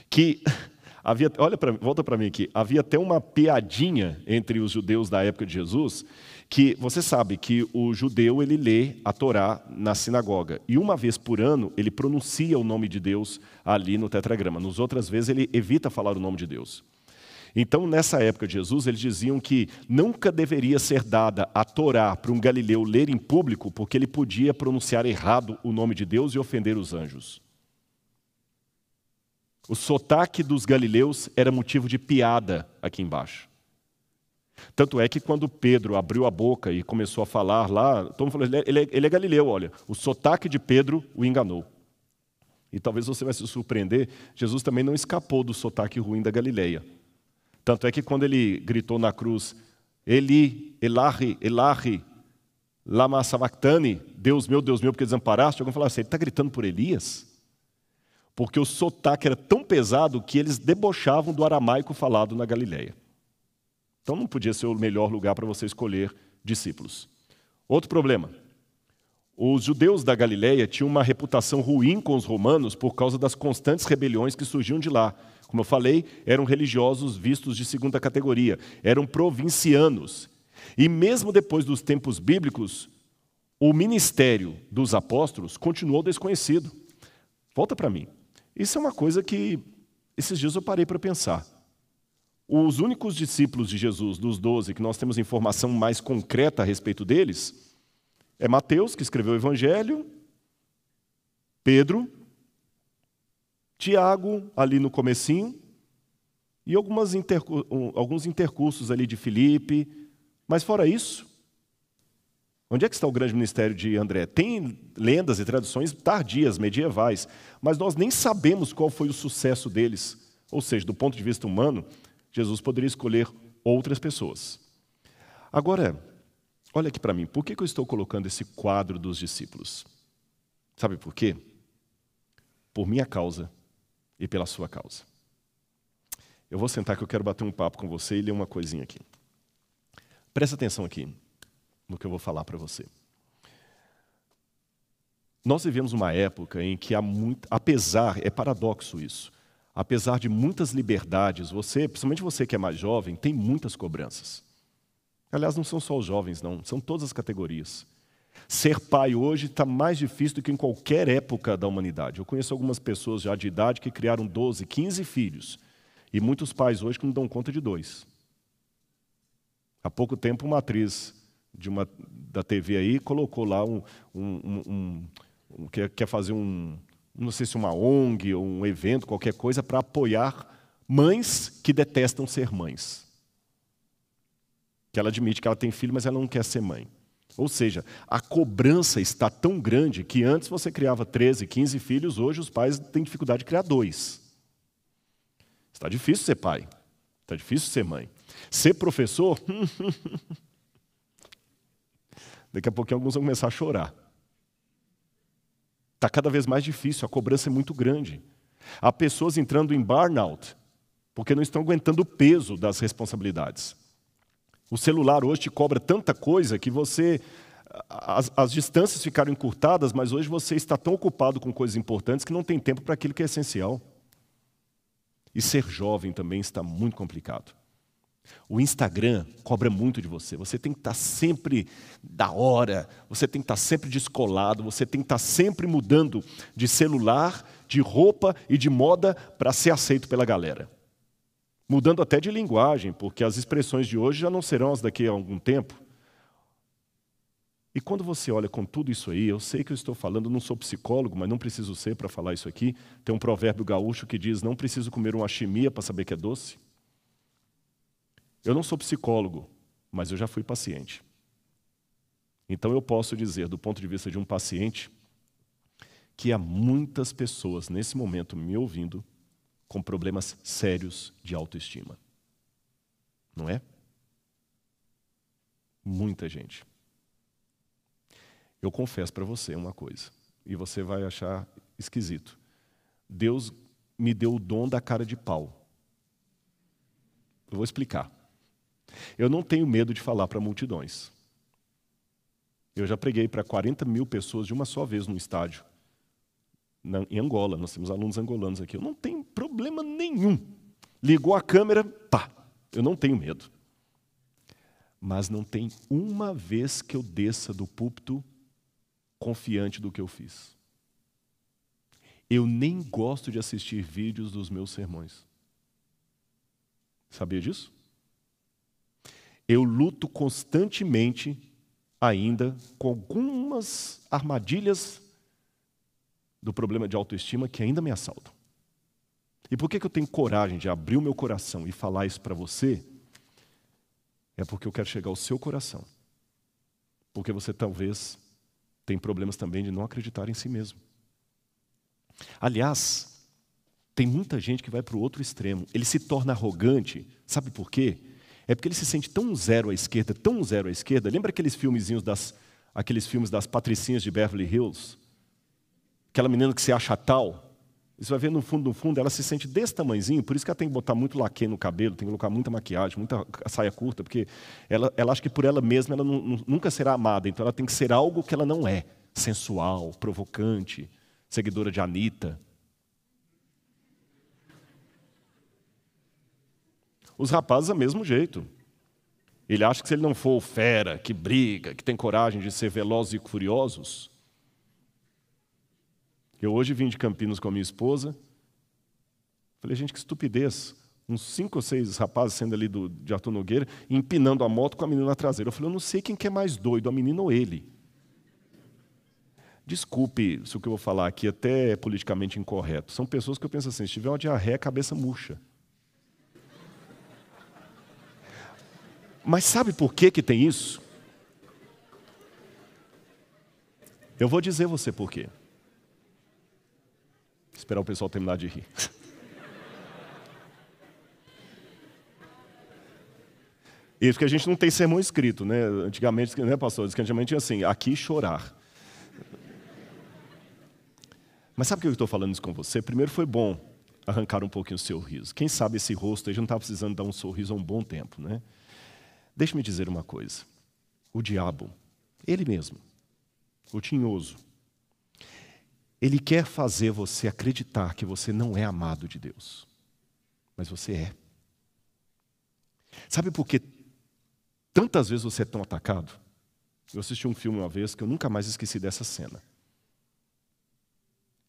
que havia, olha para volta para mim aqui, havia até uma piadinha entre os judeus da época de Jesus, que você sabe que o judeu ele lê a Torá na sinagoga e uma vez por ano ele pronuncia o nome de Deus ali no tetragrama. Nas outras vezes ele evita falar o nome de Deus. Então, nessa época de Jesus, eles diziam que nunca deveria ser dada a Torá para um galileu ler em público, porque ele podia pronunciar errado o nome de Deus e ofender os anjos. O sotaque dos galileus era motivo de piada aqui embaixo. Tanto é que quando Pedro abriu a boca e começou a falar lá, todo mundo falou: ele é, ele é galileu, olha. O sotaque de Pedro o enganou. E talvez você vai se surpreender, Jesus também não escapou do sotaque ruim da Galileia. Tanto é que quando ele gritou na cruz, Eli, Elahi, Elahi, lama sabachthani, Deus meu, Deus meu, porque desamparaste, alguém falou assim, ele está gritando por Elias? Porque o sotaque era tão pesado que eles debochavam do aramaico falado na Galileia. Então não podia ser o melhor lugar para você escolher discípulos. Outro problema. Os judeus da Galileia tinham uma reputação ruim com os romanos por causa das constantes rebeliões que surgiam de lá. Como eu falei, eram religiosos vistos de segunda categoria, eram provincianos. E mesmo depois dos tempos bíblicos, o ministério dos apóstolos continuou desconhecido. Volta para mim. Isso é uma coisa que esses dias eu parei para pensar. Os únicos discípulos de Jesus, dos doze, que nós temos informação mais concreta a respeito deles, é Mateus, que escreveu o Evangelho, Pedro, Tiago, ali no comecinho, e algumas intercu alguns intercursos ali de Filipe. Mas fora isso, onde é que está o grande ministério de André? Tem lendas e traduções tardias, medievais, mas nós nem sabemos qual foi o sucesso deles. Ou seja, do ponto de vista humano, Jesus poderia escolher outras pessoas. Agora, olha aqui para mim, por que eu estou colocando esse quadro dos discípulos? Sabe por quê? Por minha causa e pela sua causa. Eu vou sentar que eu quero bater um papo com você e ler uma coisinha aqui. Presta atenção aqui no que eu vou falar para você. Nós vivemos uma época em que há muito, apesar, é paradoxo isso, apesar de muitas liberdades, você, principalmente você que é mais jovem, tem muitas cobranças. Aliás, não são só os jovens, não, são todas as categorias. Ser pai hoje está mais difícil do que em qualquer época da humanidade. Eu conheço algumas pessoas já de idade que criaram 12, 15 filhos. E muitos pais hoje que não dão conta de dois. Há pouco tempo, uma atriz de uma, da TV aí colocou lá um. um, um, um quer, quer fazer um. Não sei se uma ONG ou um evento, qualquer coisa, para apoiar mães que detestam ser mães. Que ela admite que ela tem filho, mas ela não quer ser mãe. Ou seja, a cobrança está tão grande que antes você criava 13, 15 filhos, hoje os pais têm dificuldade de criar dois. Está difícil ser pai, está difícil ser mãe. Ser professor, daqui a pouquinho alguns vão começar a chorar. Está cada vez mais difícil, a cobrança é muito grande. Há pessoas entrando em burnout porque não estão aguentando o peso das responsabilidades. O celular hoje te cobra tanta coisa que você. As, as, distâncias ficaram encurtadas, mas hoje você está tão ocupado com coisas importantes que não tem tempo para aquilo que é essencial. E ser jovem também está muito complicado. O Instagram cobra muito de você. Você tem que estar sempre da hora, você tem que estar sempre descolado, você tem que estar sempre mudando de celular, de roupa e de moda para ser aceito pela galera mudando até de linguagem, porque as expressões de hoje já não serão as daqui a algum tempo. E quando você olha com tudo isso aí, eu sei que eu estou falando, não sou psicólogo, mas não preciso ser para falar isso aqui. Tem um provérbio gaúcho que diz: não preciso comer uma chimia para saber que é doce. Eu não sou psicólogo, mas eu já fui paciente. Então eu posso dizer, do ponto de vista de um paciente, que há muitas pessoas nesse momento me ouvindo com problemas sérios de autoestima. Não é? Muita gente. Eu confesso para você uma coisa, e você vai achar esquisito. Deus me deu o dom da cara de pau. Eu vou explicar. Eu não tenho medo de falar para multidões. Eu já preguei para 40 mil pessoas de uma só vez no estádio na, em Angola, nós temos alunos angolanos aqui. Eu não tenho problema nenhum. Ligou a câmera, pá, eu não tenho medo. mas não tem uma vez que eu desça do púlpito confiante do que eu fiz. Eu nem gosto de assistir vídeos dos meus sermões. Sabia disso? Eu luto constantemente ainda com algumas armadilhas do problema de autoestima que ainda me assaltam. E por que, que eu tenho coragem de abrir o meu coração e falar isso para você? É porque eu quero chegar ao seu coração. Porque você talvez tem problemas também de não acreditar em si mesmo. Aliás, tem muita gente que vai para o outro extremo. Ele se torna arrogante. Sabe por quê? É porque ele se sente tão zero à esquerda, tão zero à esquerda. Lembra aqueles filmezinhos das, aqueles filmes das patricinhas de Beverly Hills? Aquela menina que se acha tal. Você vai ver no fundo, no fundo, ela se sente desse tamanhozinho, por isso que ela tem que botar muito laque no cabelo, tem que colocar muita maquiagem, muita saia curta, porque ela, ela acha que por ela mesma ela não, nunca será amada, então ela tem que ser algo que ela não é, sensual, provocante, seguidora de Anitta. Os rapazes, do mesmo jeito. Ele acha que se ele não for fera, que briga, que tem coragem de ser velozes e furiosos, eu hoje vim de Campinas com a minha esposa. Falei, gente, que estupidez. Uns cinco ou seis rapazes sendo ali do, de Arthur Nogueira, empinando a moto com a menina na traseira. Eu falei, eu não sei quem que é mais doido, a menina ou ele. Desculpe se o que eu vou falar aqui até é politicamente incorreto. São pessoas que eu penso assim, se tiver uma diarreia, a cabeça murcha. Mas sabe por que, que tem isso? Eu vou dizer você por quê. Esperar o pessoal terminar de rir. Isso que a gente não tem sermão escrito, né? Antigamente, né, pastor? Antigamente tinha assim, aqui chorar. Mas sabe por que eu estou falando isso com você? Primeiro foi bom arrancar um pouquinho o seu riso. Quem sabe esse rosto aí já não está precisando dar um sorriso há um bom tempo, né? Deixe-me dizer uma coisa. O diabo, ele mesmo, o tinhoso, ele quer fazer você acreditar que você não é amado de Deus. Mas você é. Sabe por que tantas vezes você é tão atacado? Eu assisti um filme uma vez que eu nunca mais esqueci dessa cena.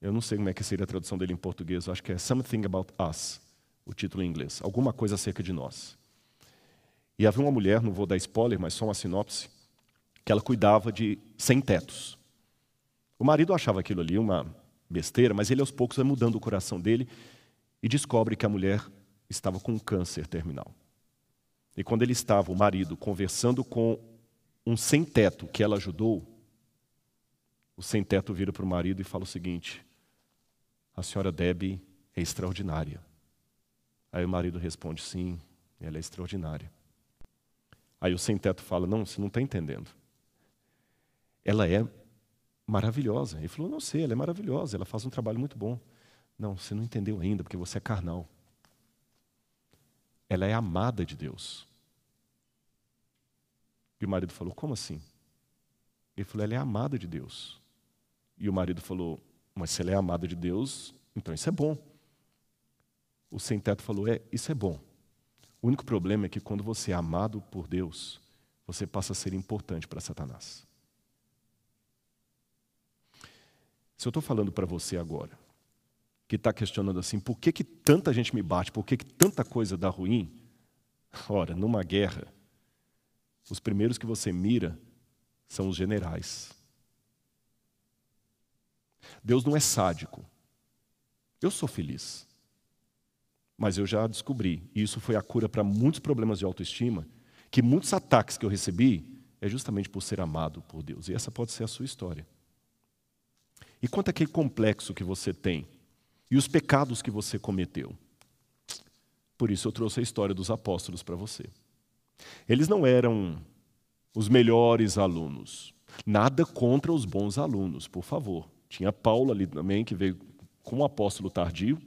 Eu não sei como é que seria a tradução dele em português, eu acho que é Something About Us, o título em inglês. Alguma coisa acerca de nós. E havia uma mulher, não vou dar spoiler, mas só uma sinopse, que ela cuidava de sem tetos. O marido achava aquilo ali uma besteira, mas ele aos poucos vai mudando o coração dele e descobre que a mulher estava com um câncer terminal. E quando ele estava, o marido, conversando com um sem-teto que ela ajudou, o sem-teto vira para o marido e fala o seguinte: A senhora Debbie é extraordinária. Aí o marido responde: Sim, ela é extraordinária. Aí o sem-teto fala: Não, você não está entendendo. Ela é maravilhosa. Ele falou: Não sei, ela é maravilhosa, ela faz um trabalho muito bom. Não, você não entendeu ainda, porque você é carnal. Ela é amada de Deus. E o marido falou: Como assim? Ele falou: Ela é amada de Deus. E o marido falou: Mas se ela é amada de Deus, então isso é bom. O sem-teto falou: É, isso é bom. O único problema é que quando você é amado por Deus, você passa a ser importante para Satanás. Se eu estou falando para você agora, que está questionando assim, por que, que tanta gente me bate, por que, que tanta coisa dá ruim? Ora, numa guerra, os primeiros que você mira são os generais. Deus não é sádico. Eu sou feliz. Mas eu já descobri, e isso foi a cura para muitos problemas de autoestima, que muitos ataques que eu recebi é justamente por ser amado por Deus. E essa pode ser a sua história. E quanto àquele complexo que você tem e os pecados que você cometeu. Por isso eu trouxe a história dos apóstolos para você. Eles não eram os melhores alunos. Nada contra os bons alunos, por favor. Tinha Paulo ali também, que veio com um apóstolo tardio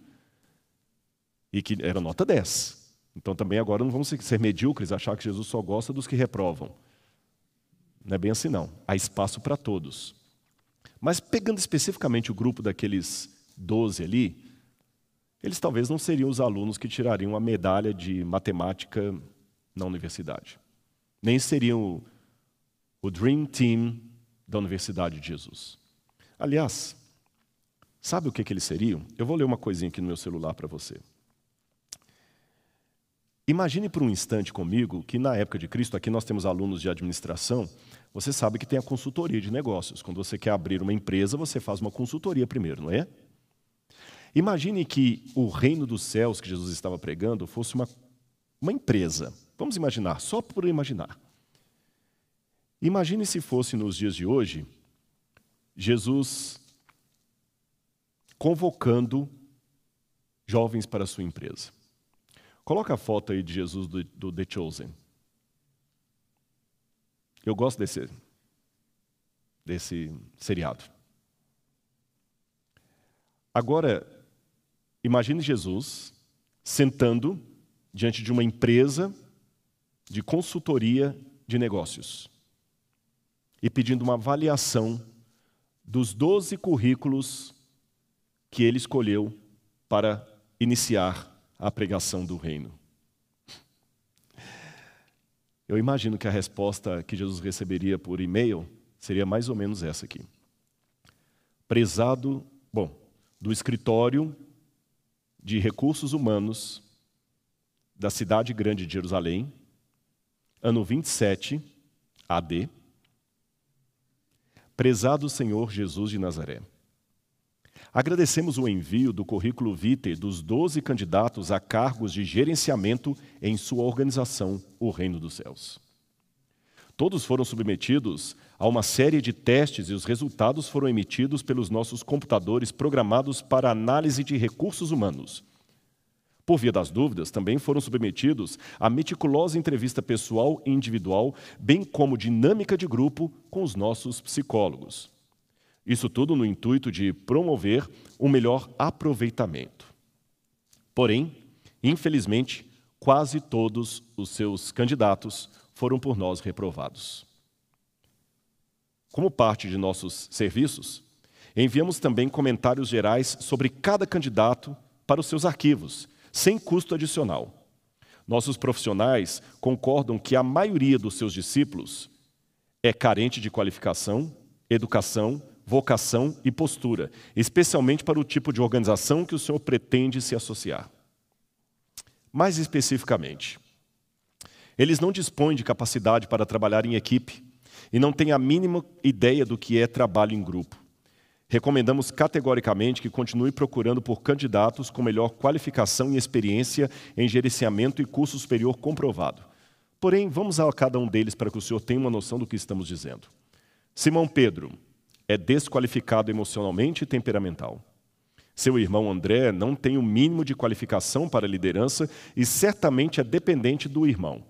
e que era nota 10. Então também agora não vamos ser medíocres, achar que Jesus só gosta dos que reprovam. Não é bem assim, não. Há espaço para todos. Mas pegando especificamente o grupo daqueles 12 ali, eles talvez não seriam os alunos que tirariam a medalha de matemática na universidade. nem seriam o, o Dream Team da Universidade de Jesus. Aliás, sabe o que, que eles seriam? Eu vou ler uma coisinha aqui no meu celular para você. Imagine por um instante comigo que na época de Cristo, aqui nós temos alunos de administração, você sabe que tem a consultoria de negócios. Quando você quer abrir uma empresa, você faz uma consultoria primeiro, não é? Imagine que o reino dos céus que Jesus estava pregando fosse uma, uma empresa. Vamos imaginar, só por imaginar. Imagine se fosse nos dias de hoje, Jesus convocando jovens para a sua empresa. Coloca a foto aí de Jesus do, do The Chosen. Eu gosto desse, desse seriado. Agora, imagine Jesus sentando diante de uma empresa de consultoria de negócios e pedindo uma avaliação dos 12 currículos que ele escolheu para iniciar a pregação do reino. Eu imagino que a resposta que Jesus receberia por e-mail seria mais ou menos essa aqui. Prezado, bom, do escritório de recursos humanos da cidade grande de Jerusalém, ano 27 AD. Prezado Senhor Jesus de Nazaré. Agradecemos o envio do currículo vitae dos 12 candidatos a cargos de gerenciamento em sua organização, o Reino dos Céus. Todos foram submetidos a uma série de testes e os resultados foram emitidos pelos nossos computadores programados para análise de recursos humanos. Por via das dúvidas, também foram submetidos a meticulosa entrevista pessoal e individual, bem como dinâmica de grupo com os nossos psicólogos. Isso tudo no intuito de promover o melhor aproveitamento. Porém, infelizmente, quase todos os seus candidatos foram por nós reprovados. Como parte de nossos serviços, enviamos também comentários gerais sobre cada candidato para os seus arquivos, sem custo adicional. Nossos profissionais concordam que a maioria dos seus discípulos é carente de qualificação, educação vocação e postura, especialmente para o tipo de organização que o senhor pretende se associar. Mais especificamente, eles não dispõem de capacidade para trabalhar em equipe e não têm a mínima ideia do que é trabalho em grupo. Recomendamos categoricamente que continue procurando por candidatos com melhor qualificação e experiência em gerenciamento e curso superior comprovado. Porém, vamos a cada um deles para que o senhor tenha uma noção do que estamos dizendo. Simão Pedro, é desqualificado emocionalmente e temperamental. Seu irmão André não tem o mínimo de qualificação para liderança e certamente é dependente do irmão.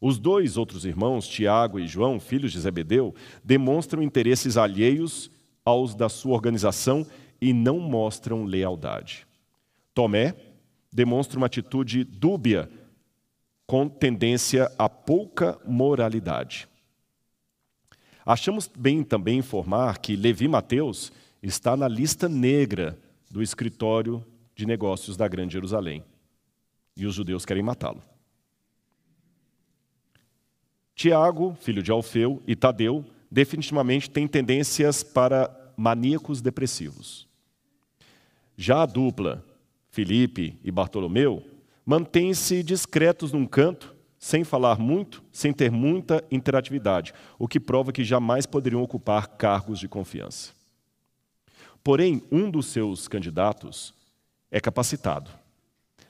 Os dois outros irmãos, Tiago e João, filhos de Zebedeu, demonstram interesses alheios aos da sua organização e não mostram lealdade. Tomé demonstra uma atitude dúbia com tendência a pouca moralidade. Achamos bem também informar que Levi Mateus está na lista negra do escritório de negócios da Grande Jerusalém. E os judeus querem matá-lo. Tiago, filho de Alfeu, e Tadeu definitivamente têm tendências para maníacos depressivos. Já a dupla, Felipe e Bartolomeu, mantêm-se discretos num canto sem falar muito, sem ter muita interatividade, o que prova que jamais poderiam ocupar cargos de confiança. Porém, um dos seus candidatos é capacitado.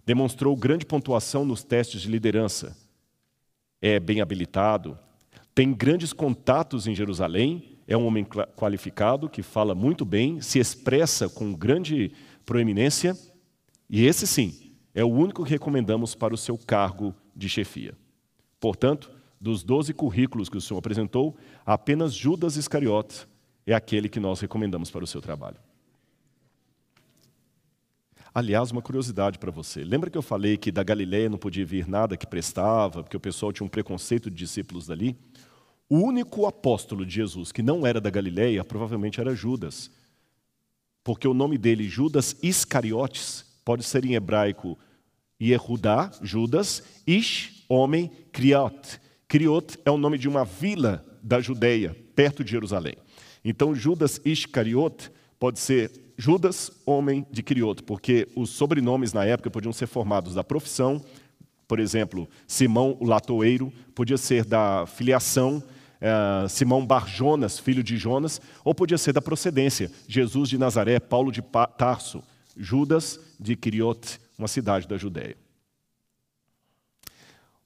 Demonstrou grande pontuação nos testes de liderança. É bem habilitado, tem grandes contatos em Jerusalém, é um homem qualificado que fala muito bem, se expressa com grande proeminência, e esse sim é o único que recomendamos para o seu cargo de chefia. Portanto, dos doze currículos que o Senhor apresentou, apenas Judas Iscariotes é aquele que nós recomendamos para o seu trabalho. Aliás, uma curiosidade para você. Lembra que eu falei que da Galileia não podia vir nada que prestava, porque o pessoal tinha um preconceito de discípulos dali? O único apóstolo de Jesus que não era da Galileia provavelmente era Judas. Porque o nome dele, Judas Iscariotes, pode ser em hebraico Yehudá, Judas, Ish, homem, Criot, Criot é o nome de uma vila da Judéia, perto de Jerusalém. Então, Judas Iscariot pode ser Judas, homem de Criot, porque os sobrenomes na época podiam ser formados da profissão, por exemplo, Simão o latoeiro, podia ser da filiação, uh, Simão Barjonas, filho de Jonas, ou podia ser da procedência, Jesus de Nazaré, Paulo de Tarso, Judas de Criot, uma cidade da Judéia.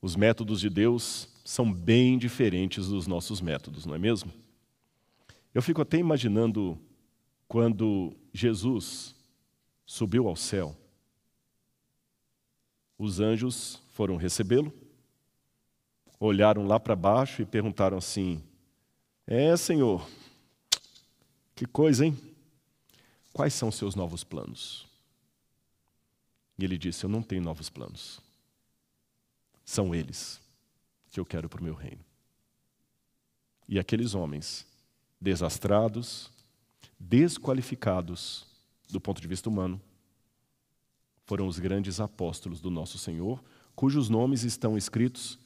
Os métodos de Deus são bem diferentes dos nossos métodos, não é mesmo? Eu fico até imaginando quando Jesus subiu ao céu, os anjos foram recebê-lo, olharam lá para baixo e perguntaram assim: É, Senhor, que coisa, hein? Quais são os seus novos planos? E ele disse: Eu não tenho novos planos. São eles que eu quero para o meu reino. E aqueles homens, desastrados, desqualificados do ponto de vista humano, foram os grandes apóstolos do nosso Senhor, cujos nomes estão escritos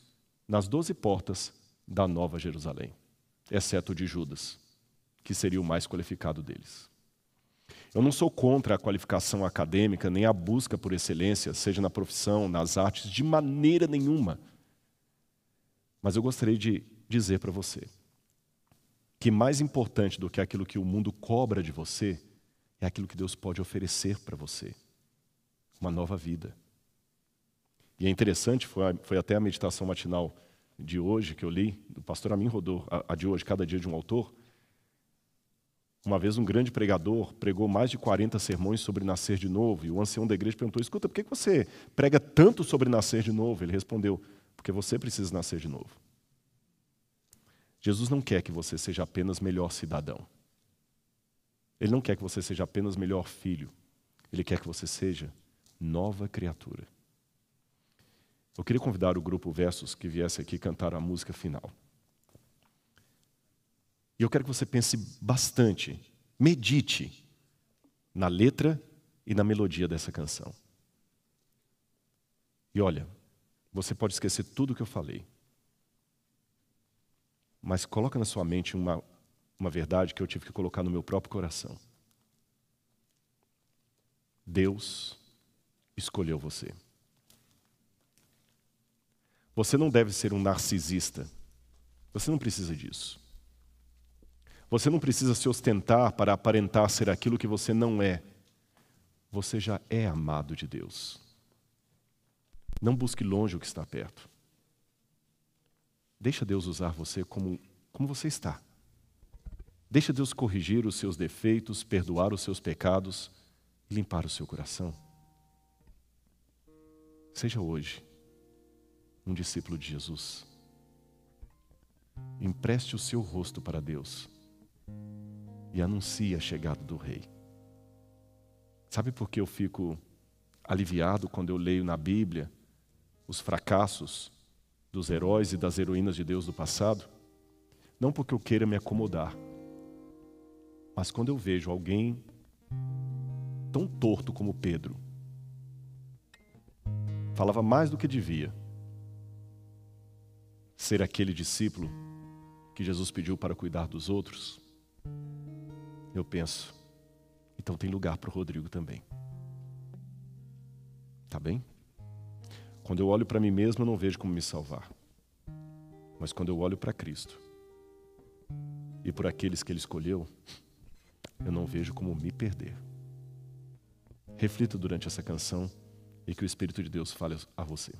nas doze portas da Nova Jerusalém, exceto o de Judas, que seria o mais qualificado deles. Eu não sou contra a qualificação acadêmica, nem a busca por excelência, seja na profissão, nas artes, de maneira nenhuma. Mas eu gostaria de dizer para você que mais importante do que aquilo que o mundo cobra de você é aquilo que Deus pode oferecer para você uma nova vida. E é interessante, foi, foi até a meditação matinal de hoje que eu li, do pastor Amin Rodô, a, a de hoje, cada dia de um autor. Uma vez um grande pregador pregou mais de 40 sermões sobre nascer de novo, e o ancião da igreja perguntou: escuta, por que você prega tanto sobre nascer de novo? Ele respondeu: porque você precisa nascer de novo. Jesus não quer que você seja apenas melhor cidadão. Ele não quer que você seja apenas melhor filho. Ele quer que você seja nova criatura. Eu queria convidar o grupo Versos que viesse aqui cantar a música final. E eu quero que você pense bastante, medite na letra e na melodia dessa canção. E olha, você pode esquecer tudo o que eu falei. Mas coloca na sua mente uma, uma verdade que eu tive que colocar no meu próprio coração. Deus escolheu você. Você não deve ser um narcisista. Você não precisa disso. Você não precisa se ostentar para aparentar ser aquilo que você não é. Você já é amado de Deus. Não busque longe o que está perto. Deixa Deus usar você como, como você está. Deixa Deus corrigir os seus defeitos, perdoar os seus pecados e limpar o seu coração. Seja hoje um discípulo de Jesus. Empreste o seu rosto para Deus e anuncie a chegada do Rei. Sabe por que eu fico aliviado quando eu leio na Bíblia os fracassos dos heróis e das heroínas de Deus do passado? Não porque eu queira me acomodar, mas quando eu vejo alguém tão torto como Pedro, falava mais do que devia, ser aquele discípulo que Jesus pediu para cuidar dos outros, eu penso, então tem lugar para o Rodrigo também. Tá bem? Quando eu olho para mim mesmo, eu não vejo como me salvar. Mas quando eu olho para Cristo e por aqueles que Ele escolheu, eu não vejo como me perder. Reflita durante essa canção e que o Espírito de Deus fale a você.